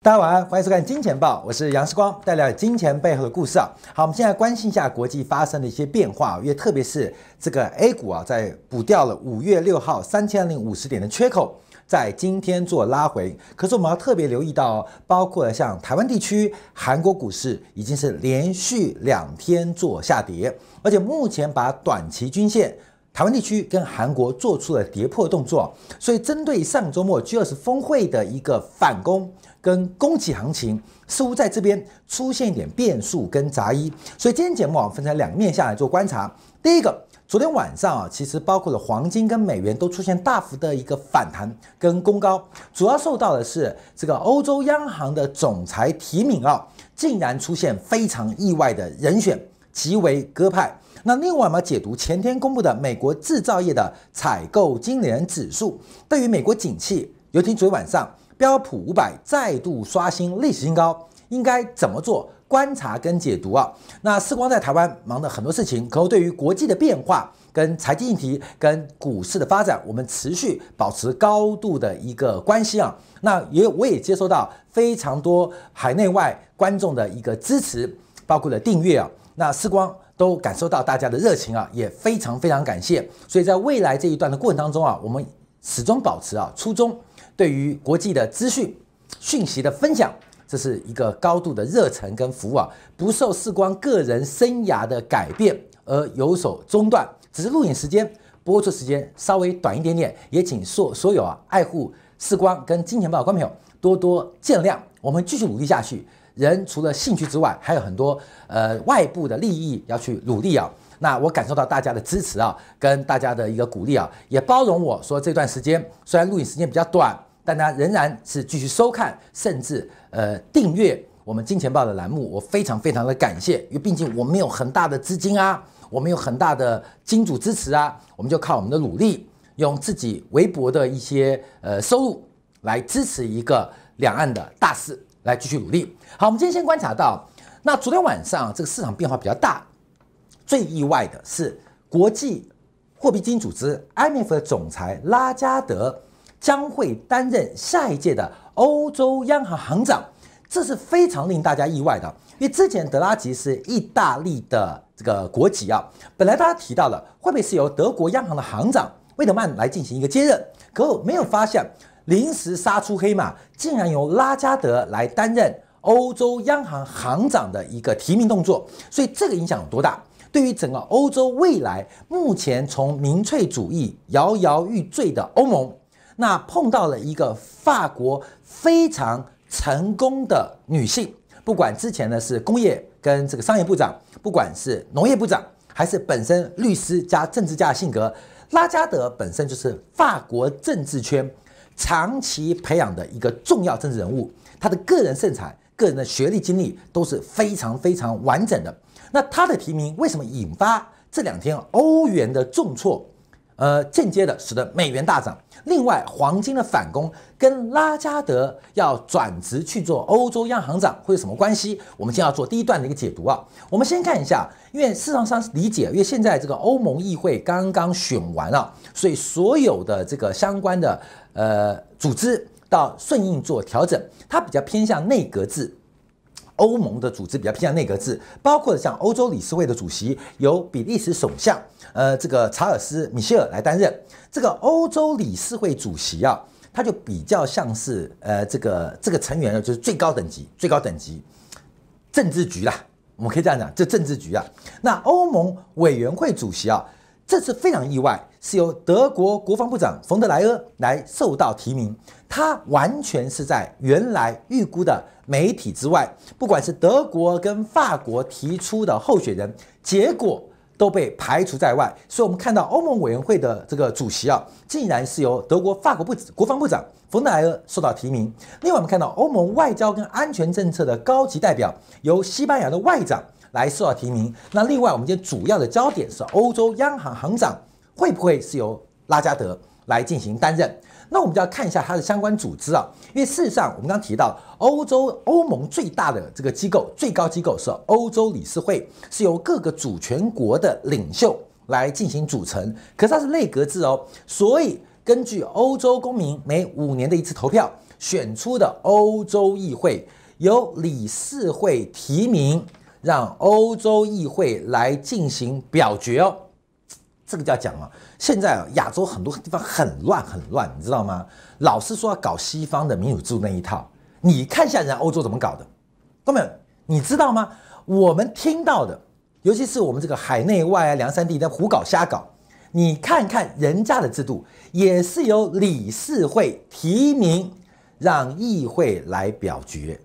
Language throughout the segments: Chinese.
大家晚安，欢迎收看《金钱报》，我是杨世光，带来金钱背后的故事啊。好，我们现在关心一下国际发生的一些变化，因为特别是这个 A 股啊，在补掉了五月六号三千零五十点的缺口，在今天做拉回。可是我们要特别留意到，包括像台湾地区、韩国股市已经是连续两天做下跌，而且目前把短期均线。台湾地区跟韩国做出了跌破动作，所以针对上周末 G20 峰会的一个反攻跟供给行情，似乎在这边出现一点变数跟杂音。所以今天节目啊，分成两面下来做观察。第一个，昨天晚上啊，其实包括了黄金跟美元都出现大幅的一个反弹跟攻高，主要受到的是这个欧洲央行的总裁提名啊，竟然出现非常意外的人选，极为鸽派。那另外我们解读前天公布的美国制造业的采购经理人指数，对于美国景气，尤其昨天晚上标普五百再度刷新历史新高，应该怎么做观察跟解读啊？那世光在台湾忙的很多事情，可对于国际的变化、跟财经议题、跟股市的发展，我们持续保持高度的一个关系啊。那也我也接收到非常多海内外观众的一个支持，包括了订阅啊。那世光。都感受到大家的热情啊，也非常非常感谢。所以在未来这一段的过程当中啊，我们始终保持啊初衷，对于国际的资讯讯息的分享，这是一个高度的热忱跟服务啊，不受视光个人生涯的改变而有所中断。只是录影时间、播出时间稍微短一点点，也请所所有啊爱护视光跟金钱豹的观众朋友多多见谅。我们继续努力下去。人除了兴趣之外，还有很多呃外部的利益要去努力啊。那我感受到大家的支持啊，跟大家的一个鼓励啊，也包容我说这段时间虽然录影时间比较短，但大家仍然是继续收看，甚至呃订阅我们金钱报的栏目，我非常非常的感谢，因为毕竟我们有很大的资金啊，我们有很大的金主支持啊，我们就靠我们的努力，用自己微薄的一些呃收入来支持一个两岸的大事。来继续努力。好，我们今天先观察到，那昨天晚上这个市场变化比较大，最意外的是国际货币基金组织 IMF 的总裁拉加德将会担任下一届的欧洲央行行长，这是非常令大家意外的。因为之前德拉吉是意大利的这个国籍啊，本来大家提到了会不会是由德国央行的行长魏德曼来进行一个接任，可我没有发现。临时杀出黑马，竟然由拉加德来担任欧洲央行行长的一个提名动作，所以这个影响有多大？对于整个欧洲未来，目前从民粹主义摇摇欲坠的欧盟，那碰到了一个法国非常成功的女性，不管之前呢是工业跟这个商业部长，不管是农业部长，还是本身律师加政治家的性格，拉加德本身就是法国政治圈。长期培养的一个重要政治人物，他的个人盛产、个人的学历经历都是非常非常完整的。那他的提名为什么引发这两天欧元的重挫？呃，间接的使得美元大涨。另外，黄金的反攻跟拉加德要转职去做欧洲央行长会有什么关系？我们先要做第一段的一个解读啊。我们先看一下，因为市场上理解，因为现在这个欧盟议会刚刚选完了，所以所有的这个相关的呃组织到顺应做调整，它比较偏向内阁制。欧盟的组织比较偏向内阁制，包括像欧洲理事会的主席由比利时首相，呃，这个查尔斯·米歇尔来担任。这个欧洲理事会主席啊，他就比较像是呃，这个这个成员呢，就是最高等级、最高等级政治局啦，我们可以这样讲，这政治局啊。那欧盟委员会主席啊，这次非常意外，是由德国国防部长冯德莱恩来受到提名，他完全是在原来预估的。媒体之外，不管是德国跟法国提出的候选人，结果都被排除在外。所以，我们看到欧盟委员会的这个主席啊，竟然是由德国、法国部国防部长冯德莱恩受到提名。另外，我们看到欧盟外交跟安全政策的高级代表由西班牙的外长来受到提名。那另外，我们今天主要的焦点是欧洲央行行长会不会是由拉加德来进行担任？那我们就要看一下它的相关组织啊，因为事实上我们刚刚提到，欧洲欧盟最大的这个机构最高机构是欧洲理事会，是由各个主权国的领袖来进行组成，可是它是内阁制哦，所以根据欧洲公民每五年的一次投票选出的欧洲议会，由理事会提名，让欧洲议会来进行表决哦。这个就要讲了，现在啊，亚洲很多地方很乱很乱，你知道吗？老是说要搞西方的民主制度那一套，你看一下人家欧洲怎么搞的，各位，你知道吗？我们听到的，尤其是我们这个海内外啊、两三地在胡搞瞎搞。你看看人家的制度，也是由理事会提名，让议会来表决。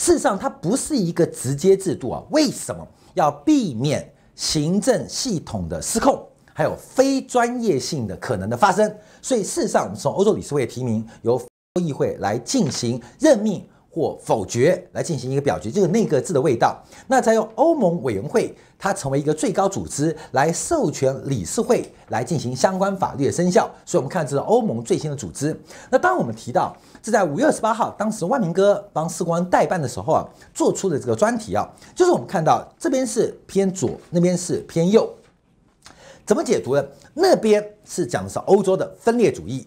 事实上，它不是一个直接制度啊。为什么要避免行政系统的失控，还有非专业性的可能的发生？所以，事实上，我们从欧洲理事会提名，由议会来进行任命。或否决来进行一个表决，就是内阁制的味道。那再由欧盟委员会，它成为一个最高组织，来授权理事会来进行相关法律的生效。所以，我们看这是欧盟最新的组织。那当我们提到这在五月二十八号，当时万明哥帮世光代办的时候啊，做出的这个专题啊，就是我们看到这边是偏左，那边是偏右，怎么解读呢？那边是讲的是欧洲的分裂主义、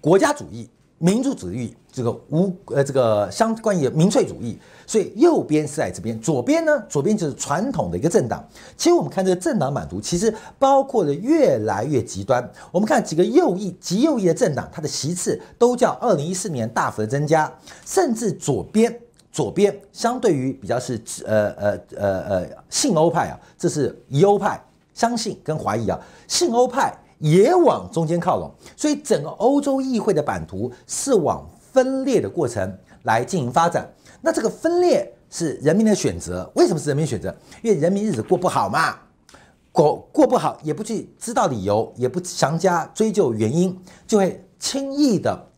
国家主义。民族主义这个无呃这个相关于民粹主义，所以右边是在这边，左边呢，左边就是传统的一个政党。其实我们看这个政党版图，其实包括了越来越极端。我们看几个右翼、极右翼的政党，它的席次都较二零一四年大幅的增加，甚至左边左边相对于比较是呃呃呃呃信欧派啊，这是疑欧派，相信跟怀疑啊，信欧派。也往中间靠拢，所以整个欧洲议会的版图是往分裂的过程来进行发展。那这个分裂是人民的选择，为什么是人民选择？因为人民日子过不好嘛，过过不好也不去知道理由，也不详加追究原因，就会轻易的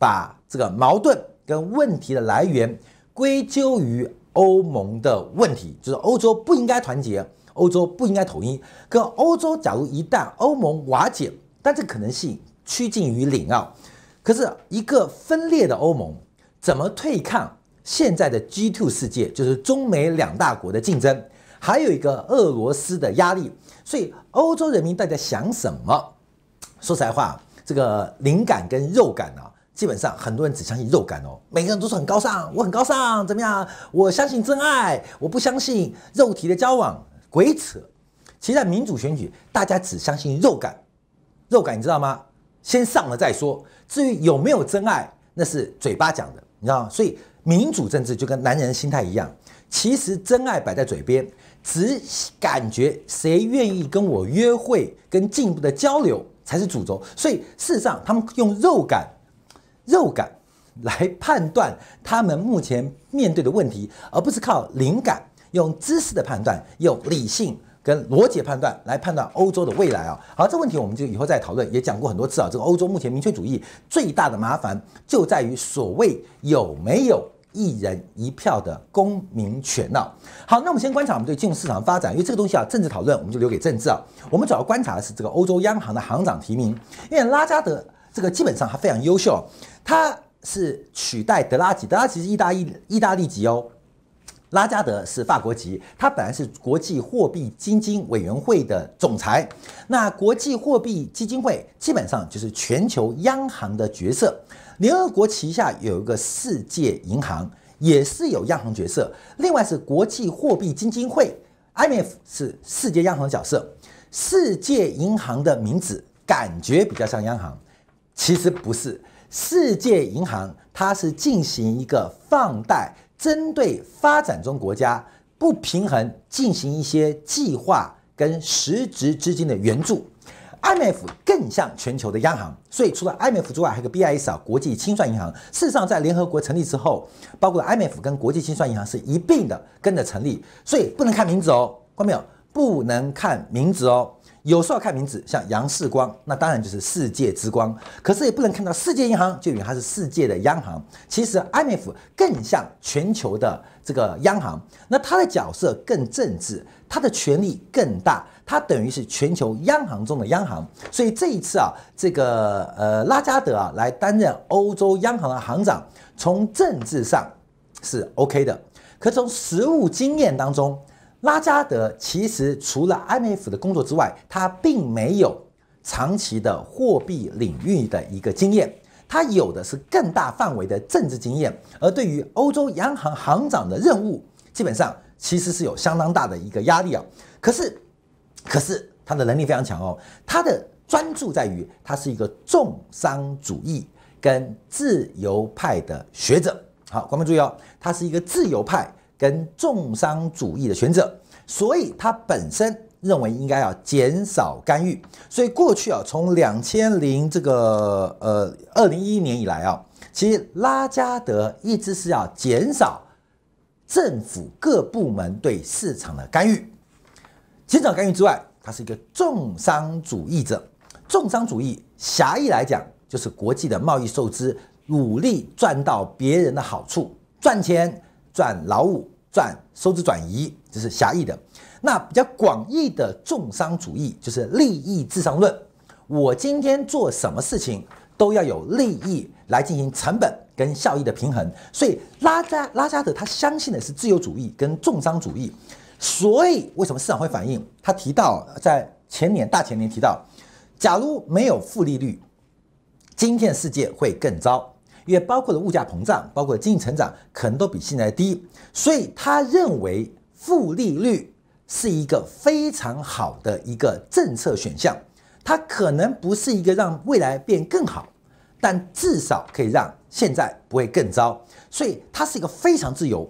把这个矛盾跟问题的来源归咎于欧盟的问题，就是欧洲不应该团结。欧洲不应该统一，可欧洲假如一旦欧盟瓦解，但这可能性趋近于零啊。可是一个分裂的欧盟怎么对抗现在的 G2 世界，就是中美两大国的竞争，还有一个俄罗斯的压力。所以欧洲人民到底在想什么？说实在话，这个灵感跟肉感啊，基本上很多人只相信肉感哦。每个人都是很高尚，我很高尚，怎么样？我相信真爱，我不相信肉体的交往。鬼扯！其实，在民主选举，大家只相信肉感，肉感你知道吗？先上了再说。至于有没有真爱，那是嘴巴讲的，你知道吗？所以，民主政治就跟男人心态一样，其实真爱摆在嘴边，只感觉谁愿意跟我约会、跟进一步的交流才是主轴。所以，事实上，他们用肉感、肉感来判断他们目前面对的问题，而不是靠灵感。用知识的判断，用理性跟逻辑判断来判断欧洲的未来啊。好，这问题我们就以后再讨论，也讲过很多次啊。这个欧洲目前民粹主义最大的麻烦就在于所谓有没有一人一票的公民权呢？好，那我们先观察我们对金融市场的发展，因为这个东西啊，政治讨论我们就留给政治啊。我们主要观察的是这个欧洲央行的行长提名，因为拉加德这个基本上他非常优秀，他是取代德拉吉，德拉吉是意大利意大利籍哦。拉加德是法国籍，他本来是国际货币基金委员会的总裁。那国际货币基金会基本上就是全球央行的角色。联合国旗下有一个世界银行，也是有央行角色。另外是国际货币基金会 （IMF） 是世界央行角色。世界银行的名字感觉比较像央行，其实不是。世界银行它是进行一个放贷。针对发展中国家不平衡进行一些计划跟实质资金的援助，IMF 更像全球的央行，所以除了 IMF 之外，还有个 BIS 啊，国际清算银行。事实上，在联合国成立之后，包括 IMF 跟国际清算银行是一并的跟着成立，所以不能看名字哦，看到没有？不能看名字哦。有时候看名字，像杨世光，那当然就是世界之光。可是也不能看到世界银行就以为它是世界的央行。其实 IMF 更像全球的这个央行，那它的角色更政治，它的权力更大，它等于是全球央行中的央行。所以这一次啊，这个呃拉加德啊来担任欧洲央行的行长，从政治上是 OK 的，可从实务经验当中。拉加德其实除了 IMF 的工作之外，他并没有长期的货币领域的一个经验。他有的是更大范围的政治经验，而对于欧洲央行行长的任务，基本上其实是有相当大的一个压力啊。可是，可是他的能力非常强哦，他的专注在于他是一个重商主义跟自由派的学者。好，观众注意哦，他是一个自由派跟重商主义的学者，所以他本身。认为应该要减少干预，所以过去啊，从两千零这个呃二零一一年以来啊，其实拉加德一直是要减少政府各部门对市场的干预。减少干预之外，他是一个重商主义者。重商主义狭义来讲，就是国际的贸易受资，努力赚到别人的好处，赚钱、赚劳务、赚收支转移，这是狭义的。那比较广义的重商主义就是利益至上论。我今天做什么事情都要有利益来进行成本跟效益的平衡。所以拉加拉加德他相信的是自由主义跟重商主义。所以为什么市场会反应？他提到在前年大前年提到，假如没有负利率，今天世界会更糟，因为包括了物价膨胀，包括经济成长可能都比现在低。所以他认为负利率。是一个非常好的一个政策选项，它可能不是一个让未来变更好，但至少可以让现在不会更糟。所以它是一个非常自由、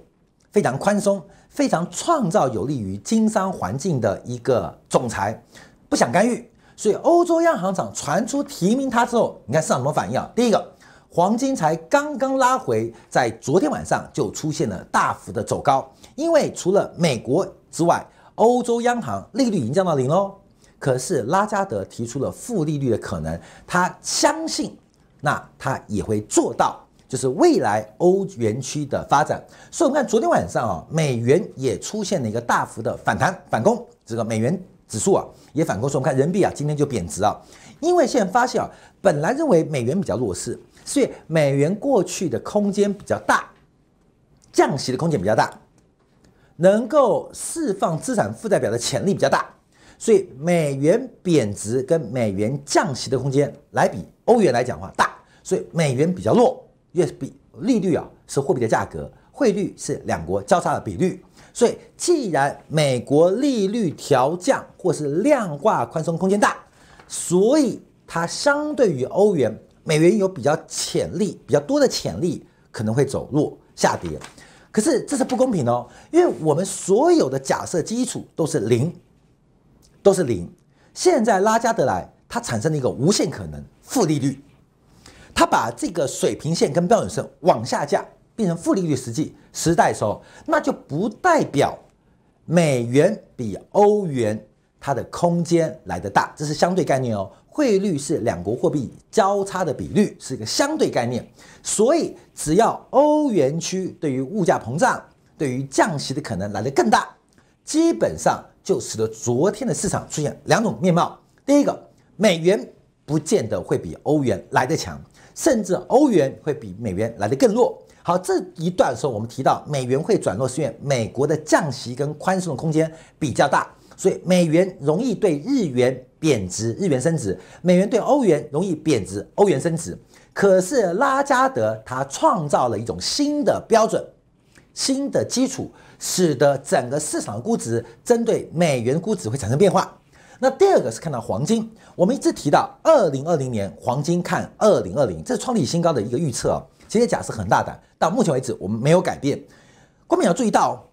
非常宽松、非常创造有利于经商环境的一个总裁，不想干预。所以欧洲央行长传出提名他之后，你看市场什么反应啊？第一个，黄金才刚刚拉回，在昨天晚上就出现了大幅的走高，因为除了美国之外，欧洲央行利率已经降到零喽，可是拉加德提出了负利率的可能，他相信，那他也会做到，就是未来欧元区的发展。所以我们看昨天晚上啊，美元也出现了一个大幅的反弹反攻，这个美元指数啊也反攻。所以我们看人民币啊今天就贬值啊，因为现在发现啊，本来认为美元比较弱势，所以美元过去的空间比较大，降息的空间比较大。能够释放资产负债表的潜力比较大，所以美元贬值跟美元降息的空间来比欧元来讲话大，所以美元比较弱，因为比利率啊是货币的价格，汇率是两国交叉的比率，所以既然美国利率调降或是量化宽松空间大，所以它相对于欧元，美元有比较潜力比较多的潜力可能会走弱下跌。可是这是不公平哦，因为我们所有的假设基础都是零，都是零。现在拉加德来，它产生了一个无限可能负利率，它把这个水平线跟标准线往下降，变成负利率实际时代的时候，那就不代表美元比欧元它的空间来得大，这是相对概念哦。汇率是两国货币交叉的比率，是一个相对概念，所以只要欧元区对于物价膨胀、对于降息的可能来得更大，基本上就使得昨天的市场出现两种面貌。第一个，美元不见得会比欧元来得强，甚至欧元会比美元来得更弱。好，这一段时候我们提到美元会转弱，是因为美国的降息跟宽松的空间比较大。所以美元容易对日元贬值，日元升值；美元对欧元容易贬值，欧元升值。可是拉加德他创造了一种新的标准、新的基础，使得整个市场的估值针对美元估值会产生变化。那第二个是看到黄金，我们一直提到二零二零年黄金看二零二零，这是创立新高的一个预测啊。其实假设很大胆，到目前为止我们没有改变。观众要注意到，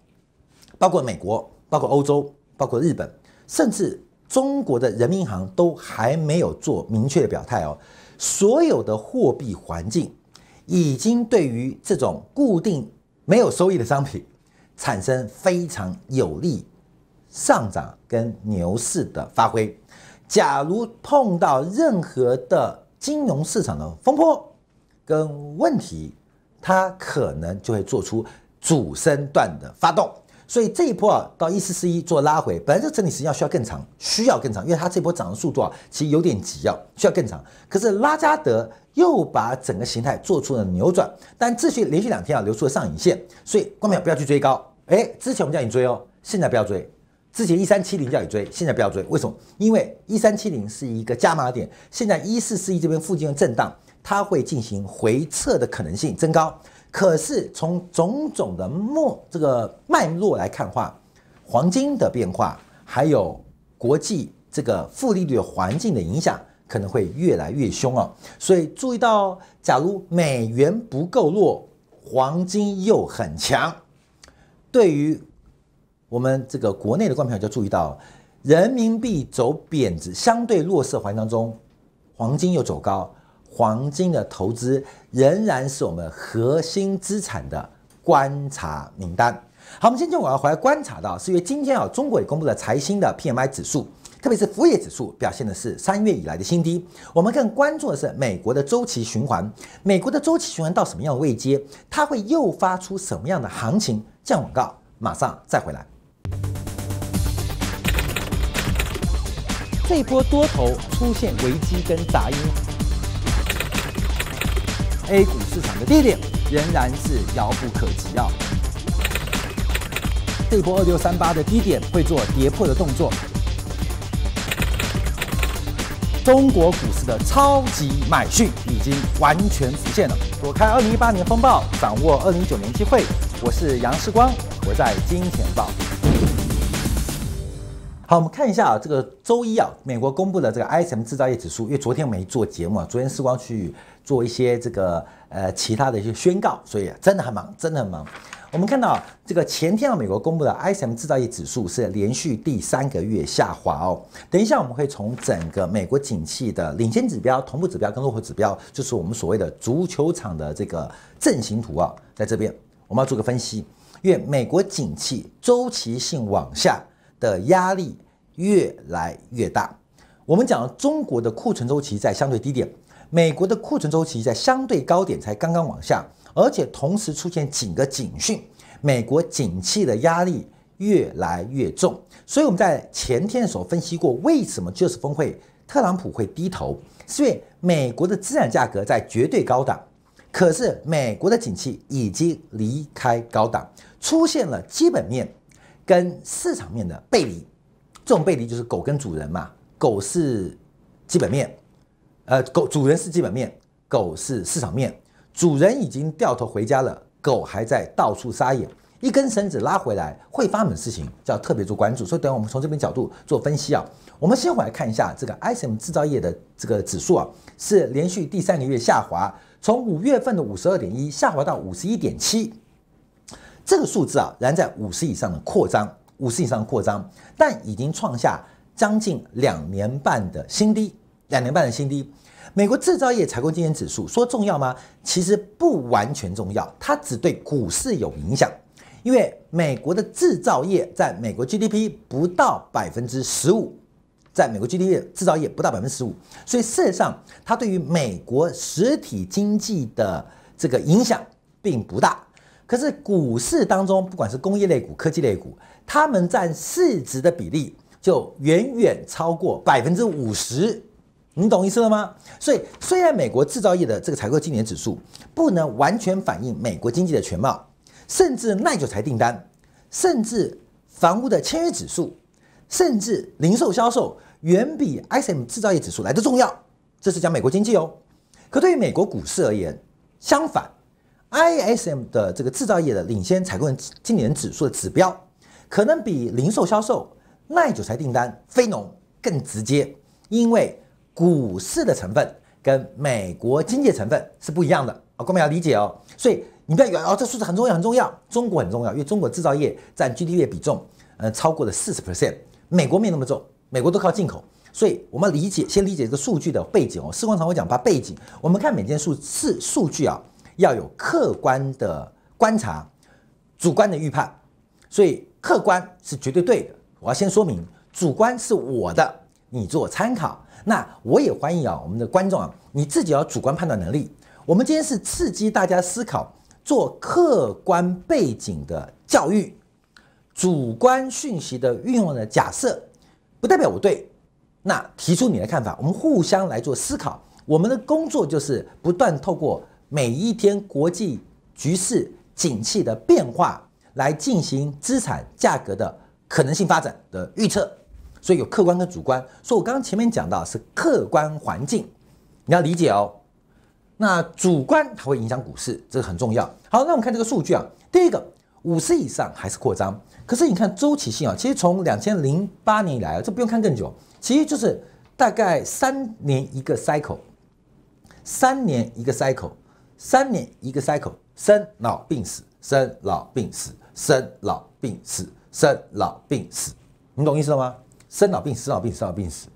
包括美国，包括欧洲。包括日本，甚至中国的人民银行都还没有做明确的表态哦。所有的货币环境已经对于这种固定没有收益的商品产生非常有利上涨跟牛市的发挥。假如碰到任何的金融市场的风波跟问题，它可能就会做出主升段的发动。所以这一波啊，到一四四一做拉回，本来这整理时间要需要更长，需要更长，因为它这波涨的速度啊，其实有点急啊，需要更长。可是拉加德又把整个形态做出了扭转，但秩序连续两天啊，留出了上影线，所以观众不要去追高。哎，之前我们叫你追哦，现在不要追，之前一三七零叫你追，现在不要追，为什么？因为一三七零是一个加码点，现在一四四一这边附近的震荡，它会进行回撤的可能性增高。可是从种种的脉这个脉络来看话，黄金的变化，还有国际这个负利率环境的影响，可能会越来越凶哦。所以注意到，假如美元不够弱，黄金又很强，对于我们这个国内的观众朋友就注意到，人民币走贬值，相对弱势环境当中，黄金又走高，黄金的投资仍然是我们核心资产的观察名单。好，我们今天我要回来观察到，是因为今天啊，中国也公布了财新的 PMI 指数，特别是服务业指数表现的是三月以来的新低。我们更关注的是美国的周期循环，美国的周期循环到什么样的位阶，它会诱发出什么样的行情？降广告马上再回来。这波多头出现危机跟杂音，A 股市场的低点仍然是遥不可及啊！这波二六三八的低点会做跌破的动作，中国股市的超级买讯已经完全浮现了。躲开二零一八年风暴，掌握二零一九年机会。我是杨世光，我在金钱报。我们看一下啊，这个周一啊，美国公布的这个 ISM 制造业指数，因为昨天我没做节目啊，昨天世光去做一些这个呃其他的一些宣告，所以真的很忙，真的很忙。我们看到这个前天啊，美国公布的 ISM 制造业指数是连续第三个月下滑哦。等一下我们会从整个美国景气的领先指标、同步指标跟落后指标，就是我们所谓的足球场的这个阵型图啊，在这边我们要做个分析，因为美国景气周期性往下。的压力越来越大。我们讲中国的库存周期在相对低点，美国的库存周期在相对高点，才刚刚往下，而且同时出现几个警讯，美国景气的压力越来越重。所以我们在前天的时候分析过，为什么这次峰会特朗普会低头，是因为美国的资产价格在绝对高档，可是美国的景气已经离开高档，出现了基本面。跟市场面的背离，这种背离就是狗跟主人嘛，狗是基本面，呃，狗主人是基本面，狗是市场面，主人已经掉头回家了，狗还在到处撒野，一根绳子拉回来会发生的事情，就要特别做关注。所以等下我们从这边角度做分析啊，我们先回来看一下这个 ISM 制造业的这个指数啊，是连续第三个月下滑，从五月份的五十二点一下滑到五十一点七。这个数字啊，仍然在五十以上的扩张，五十以上扩张，但已经创下将近两年半的新低，两年半的新低。美国制造业采购经理指数说重要吗？其实不完全重要，它只对股市有影响，因为美国的制造业在美国 GDP 不到百分之十五，在美国 GDP 制造业不到百分之十五，所以事实上它对于美国实体经济的这个影响并不大。可是股市当中，不管是工业类股、科技类股，他们占市值的比例就远远超过百分之五十，你懂意思了吗？所以虽然美国制造业的这个采购经理指数不能完全反映美国经济的全貌，甚至耐久财订单，甚至房屋的签约指数，甚至零售销售，远比 ISM 制造业指数来得重要。这是讲美国经济哦。可对于美国股市而言，相反。ISM 的这个制造业的领先采购经理人指数的指标，可能比零售销售、耐久材订单、非农更直接，因为股市的成分跟美国经济成分是不一样的啊，各位要理解哦。所以你不要以为哦，这数字很重要很重要，中国很重要，因为中国制造业占 GDP 比重，呃，超过了四十 percent，美国没那么重，美国都靠进口，所以我们理解，先理解这个数据的背景哦。世光常会讲把背景，我们看每件数是数据啊。要有客观的观察，主观的预判，所以客观是绝对对的。我要先说明，主观是我的，你做参考。那我也欢迎啊，我们的观众啊，你自己要主观判断能力。我们今天是刺激大家思考，做客观背景的教育，主观讯息的运用的假设，不代表我对。那提出你的看法，我们互相来做思考。我们的工作就是不断透过。每一天国际局势景气的变化，来进行资产价格的可能性发展的预测。所以有客观跟主观。所以我刚刚前面讲到是客观环境，你要理解哦。那主观它会影响股市，这个很重要。好，那我们看这个数据啊，第一个五十以上还是扩张，可是你看周期性啊，其实从两千零八年以来啊，这不用看更久，其实就是大概三年一个 cycle，三年一个 cycle，三年一个 cycle，生老病死，生老病死，生老病死，生老病死，你懂意思了吗？生老病死，老病死，生老病死。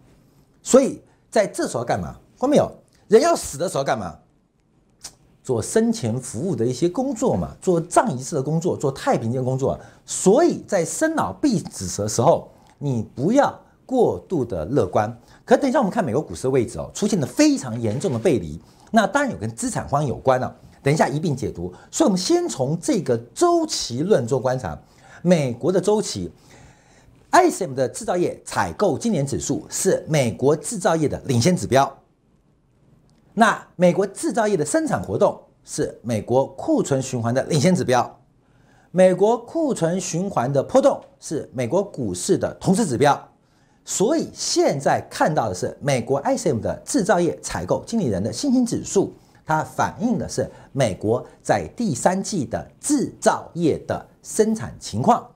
所以在这时候干嘛？看到没有？人要死的时候干嘛？做生前服务的一些工作嘛，做葬仪式的工作，做太平间工作。所以在生老病死的时候，你不要过度的乐观。可等一下我们看美国股市的位置哦，出现了非常严重的背离。那当然有跟资产荒有关了。等一下一并解读。所以我们先从这个周期论做观察，美国的周期。ISM 的制造业采购经理指数是美国制造业的领先指标。那美国制造业的生产活动是美国库存循环的领先指标。美国库存循环的波动是美国股市的同时指标。所以现在看到的是美国 ISM 的制造业采购经理人的信心指数，它反映的是美国在第三季的制造业的生产情况。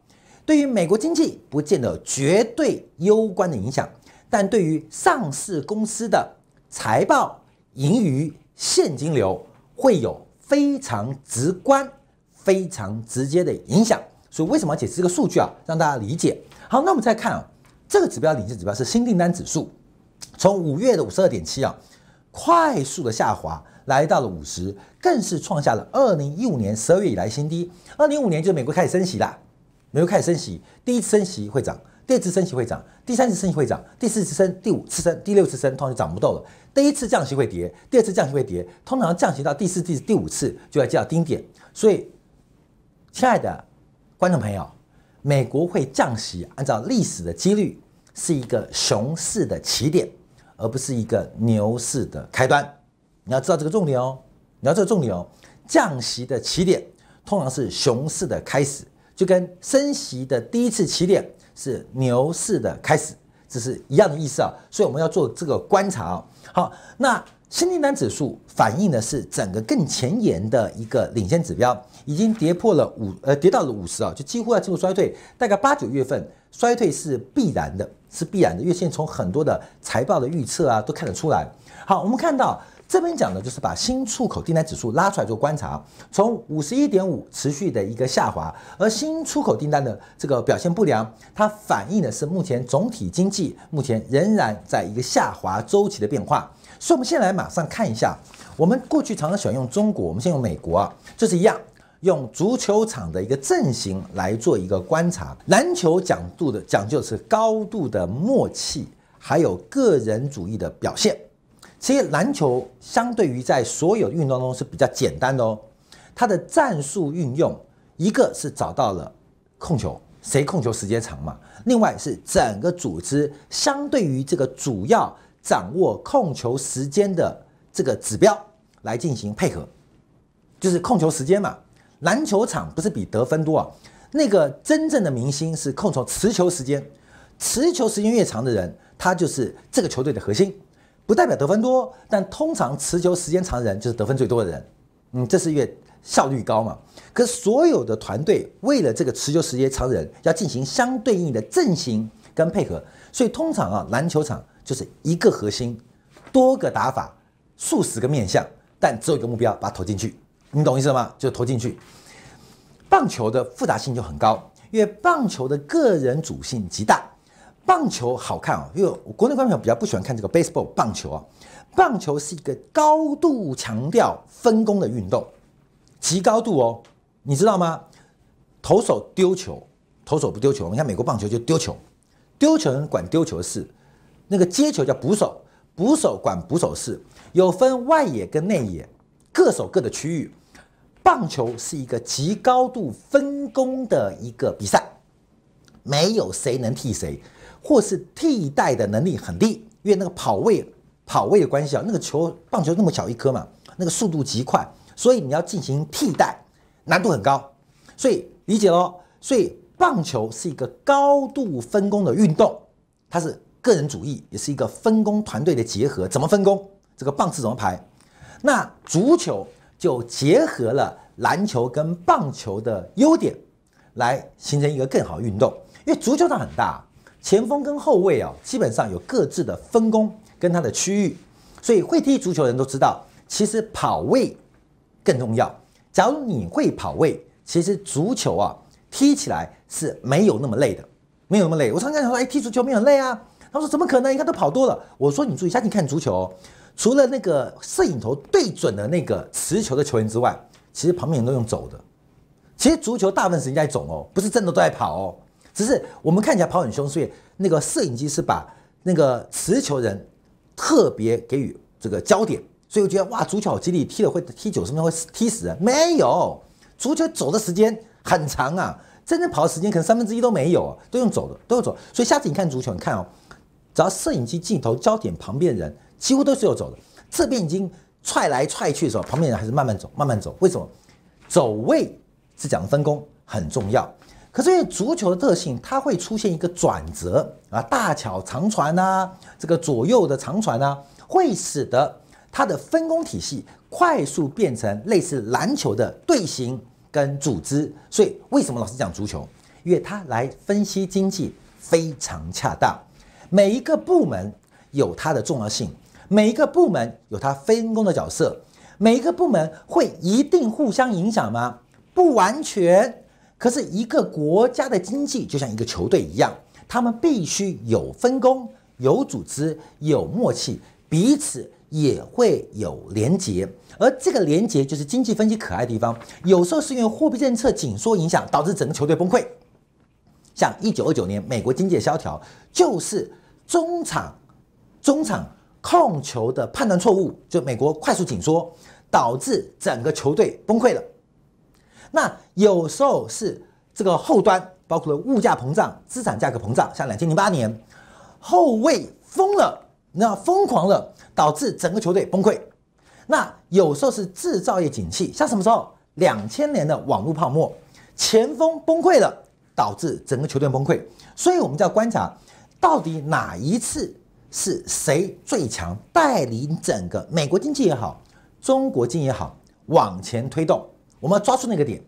对于美国经济不见得绝对攸关的影响，但对于上市公司的财报、盈余、现金流会有非常直观、非常直接的影响。所以为什么要解释这个数据啊？让大家理解。好，那我们再看啊，这个指标领先指标是新订单指数，从五月的五十二点七啊，快速的下滑，来到了五十，更是创下了二零一五年十二月以来新低。二零一五年就是美国开始升息啦。美国开始升息，第一次升息会涨，第二次升息会涨，第三次升息会涨，第四次升，第五次升，第六次升，通常就涨不动了。第一次降息会跌，第二次降息会跌，通常降息到第四、第第五次就要见到顶点。所以，亲爱的观众朋友，美国会降息，按照历史的几率是一个熊市的起点，而不是一个牛市的开端。你要知道这个重点哦，你要知道重点哦，降息的起点通常是熊市的开始。就跟升息的第一次起点是牛市的开始，这是一样的意思啊。所以我们要做这个观察啊。好，那新订单指数反映的是整个更前沿的一个领先指标，已经跌破了五，呃，跌到了五十啊，就几乎要进入衰退。大概八九月份衰退是必然的，是必然的，因为现在从很多的财报的预测啊都看得出来。好，我们看到。这边讲的就是把新出口订单指数拉出来做观察，从五十一点五持续的一个下滑，而新出口订单的这个表现不良，它反映的是目前总体经济目前仍然在一个下滑周期的变化。所以，我们先来马上看一下，我们过去常常喜欢用中国，我们先用美国啊，就是一样，用足球场的一个阵型来做一个观察。篮球讲度的讲究是高度的默契，还有个人主义的表现。其实篮球相对于在所有运动中是比较简单的哦，它的战术运用一个是找到了控球，谁控球时间长嘛，另外是整个组织相对于这个主要掌握控球时间的这个指标来进行配合，就是控球时间嘛。篮球场不是比得分多啊，那个真正的明星是控球持球时间，持球时间越长的人，他就是这个球队的核心。不代表得分多，但通常持球时间长的人就是得分最多的人。嗯，这是因为效率高嘛。可是所有的团队为了这个持球时间长的人，要进行相对应的阵型跟配合，所以通常啊，篮球场就是一个核心，多个打法，数十个面向，但只有一个目标，把它投进去。你懂意思吗？就投进去。棒球的复杂性就很高，因为棒球的个人主性极大。棒球好看啊，因为我国内观众比较不喜欢看这个 baseball 棒球啊。棒球是一个高度强调分工的运动，极高度哦，你知道吗？投手丢球，投手不丢球。你看美国棒球就丢球，丢球人管丢球的事，那个接球叫捕手，捕手管捕手事，有分外野跟内野，各守各的区域。棒球是一个极高度分工的一个比赛，没有谁能替谁。或是替代的能力很低，因为那个跑位跑位的关系啊，那个球棒球那么小一颗嘛，那个速度极快，所以你要进行替代难度很高，所以理解喽。所以棒球是一个高度分工的运动，它是个人主义，也是一个分工团队的结合。怎么分工？这个棒次怎么排？那足球就结合了篮球跟棒球的优点，来形成一个更好运动。因为足球场很大，前锋跟后卫啊，基本上有各自的分工跟它的区域，所以会踢足球的人都知道，其实跑位更重要。假如你会跑位，其实足球啊踢起来是没有那么累的，没有那么累。我常常讲说，哎，踢足球没有累啊。他说怎么可能？你看都跑多了。我说你注意，下你看足球，除了那个摄影头对准的那个持球的球员之外，其实旁边人都用走的。其实足球大部分时间在走哦，不是真的都在跑哦。只是我们看起来跑很凶，所以那个摄影机是把那个持球人特别给予这个焦点，所以我觉得哇，足球好激励，踢了会踢九十分钟会踢死人。没有，足球走的时间很长啊，真正跑的时间可能三分之一都没有，都用走的，都用走。所以下次你看足球，你看哦，只要摄影机镜头焦点旁边的人几乎都是有走的，这边已经踹来踹去的时候，旁边人还是慢慢走，慢慢走。为什么？走位是讲分工很重要。可是因为足球的特性，它会出现一个转折啊，大巧长传呐，这个左右的长传呐，会使得它的分工体系快速变成类似篮球的队形跟组织。所以为什么老师讲足球？因为它来分析经济非常恰当。每一个部门有它的重要性，每一个部门有它分工的角色，每一个部门会一定互相影响吗？不完全。可是，一个国家的经济就像一个球队一样，他们必须有分工、有组织、有默契，彼此也会有连结。而这个连结就是经济分析可爱的地方。有时候是因为货币政策紧缩影响，导致整个球队崩溃。像一九二九年美国经济的萧条，就是中场中场控球的判断错误，就美国快速紧缩，导致整个球队崩溃了。那有时候是这个后端，包括了物价膨胀、资产价格膨胀，像两千零八年，后卫疯了，那疯狂了，导致整个球队崩溃。那有时候是制造业景气，像什么时候？两千年的网络泡沫，前锋崩溃了，导致整个球队崩溃。所以我们就要观察，到底哪一次是谁最强，带领整个美国经济也好，中国经济也好往前推动。我们要抓住那个点，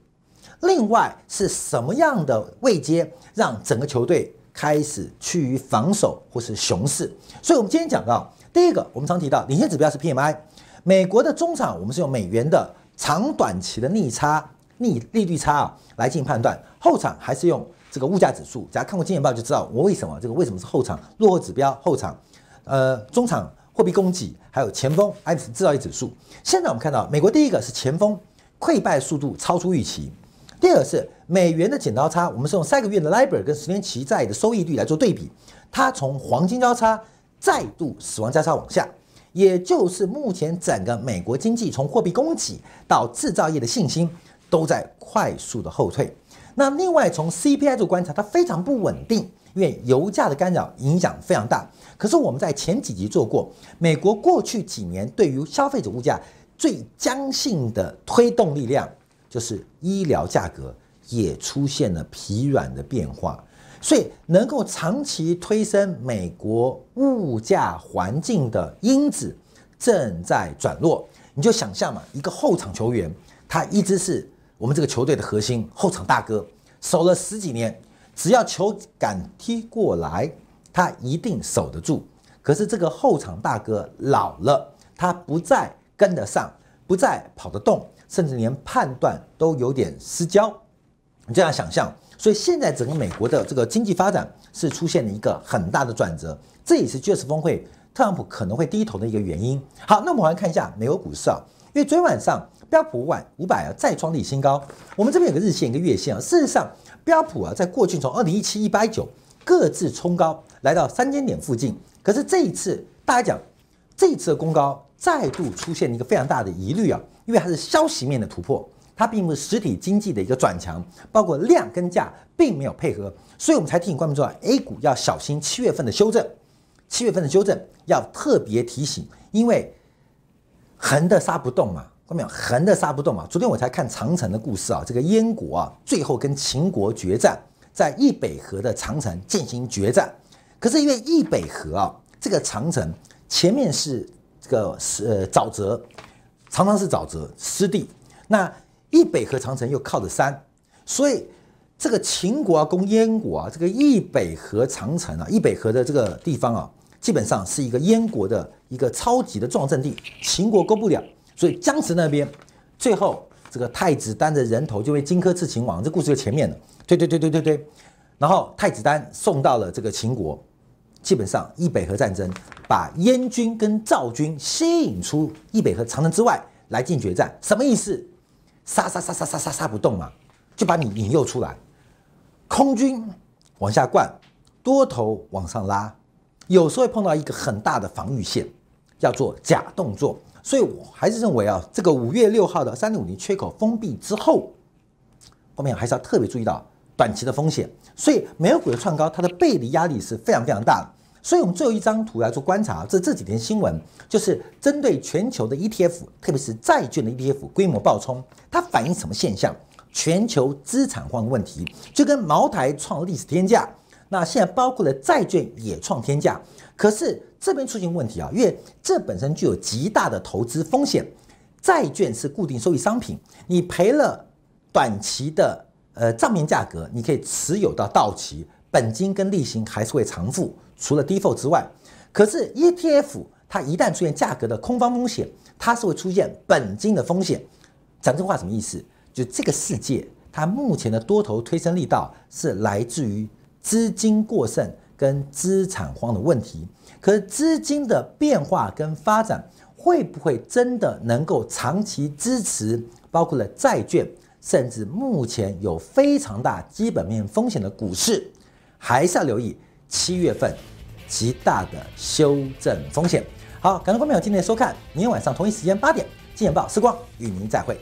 另外是什么样的位阶让整个球队开始趋于防守或是熊市？所以，我们今天讲到第一个，我们常提到领先指标是 PMI，美国的中场我们是用美元的长短期的逆差逆利率差啊来进行判断，后场还是用这个物价指数。大家看过经济报就知道我为什么这个为什么是后场落后指标，后场呃中场货币供给还有前锋还有制造业指数。现在我们看到美国第一个是前锋。溃败速度超出预期。第二是美元的剪刀差，我们是用三个月的 LIBOR 跟十年期债的收益率来做对比，它从黄金交叉再度死亡交叉往下，也就是目前整个美国经济从货币供给到制造业的信心都在快速的后退。那另外从 CPI 做观察，它非常不稳定，因为油价的干扰影响非常大。可是我们在前几集做过，美国过去几年对于消费者物价。最刚性的推动力量就是医疗价格也出现了疲软的变化，所以能够长期推升美国物价环境的因子正在转弱。你就想象嘛，一个后场球员，他一直是我们这个球队的核心后场大哥，守了十几年，只要球敢踢过来，他一定守得住。可是这个后场大哥老了，他不再。跟得上，不再跑得动，甚至连判断都有点失焦。你这样想象，所以现在整个美国的这个经济发展是出现了一个很大的转折，这也是 G20 峰会特朗普可能会低头的一个原因。好，那我们来看一下美国股市啊，因为昨天晚上标普五百五百啊再创历史新高，我们这边有个日线一个月线啊，事实上标普啊在过去从二零一七一八一九各自冲高来到三千点附近，可是这一次大家讲这一次的攻高。再度出现一个非常大的疑虑啊，因为它是消息面的突破，它并不是实体经济的一个转强，包括量跟价并没有配合，所以我们才提醒观众说，A 股要小心七月份的修正，七月份的修正要特别提醒，因为横的杀不动嘛，看到没有？横的杀不动嘛。昨天我才看长城的故事啊，这个燕国啊，最后跟秦国决战，在易北河的长城进行决战。可是因为易北河啊，这个长城前面是这个是呃沼泽，常常是沼泽湿地。那易北河长城又靠着山，所以这个秦国啊攻燕国啊，这个易北河长城啊，易北河的这个地方啊，基本上是一个燕国的一个超级的重要阵地，秦国攻不了，所以江池那边最后这个太子丹的人头就被荆轲刺秦王，这故事就前面了，对对对对对对，然后太子丹送到了这个秦国。基本上，易北河战争把燕军跟赵军吸引出易北河长城之外来进决战，什么意思？杀杀杀杀杀杀杀不动嘛，就把你引诱出来。空军往下灌，多头往上拉，有时候会碰到一个很大的防御线，叫做假动作。所以我还是认为啊，这个五月六号的三零五零缺口封闭之后，后面还是要特别注意到短期的风险。所以美股的创高，它的背离压力是非常非常大的。所以我们最后一张图来做观察，这这几天新闻就是针对全球的 ETF，特别是债券的 ETF 规模暴冲，它反映什么现象？全球资产荒问题，就跟茅台创历史天价，那现在包括了债券也创天价。可是这边出现问题啊，因为这本身具有极大的投资风险，债券是固定收益商品，你赔了短期的呃账面价格，你可以持有到到期。本金跟利息还是会偿付，除了 default 之外，可是 ETF 它一旦出现价格的空方风险，它是会出现本金的风险。讲这话什么意思？就这个世界，它目前的多头推升力道是来自于资金过剩跟资产荒的问题。可是资金的变化跟发展，会不会真的能够长期支持？包括了债券，甚至目前有非常大基本面风险的股市？还是要留意七月份极大的修正风险。好，感谢观众朋友今天的收看，明天晚上同一时间八点，金钱报时光与您再会。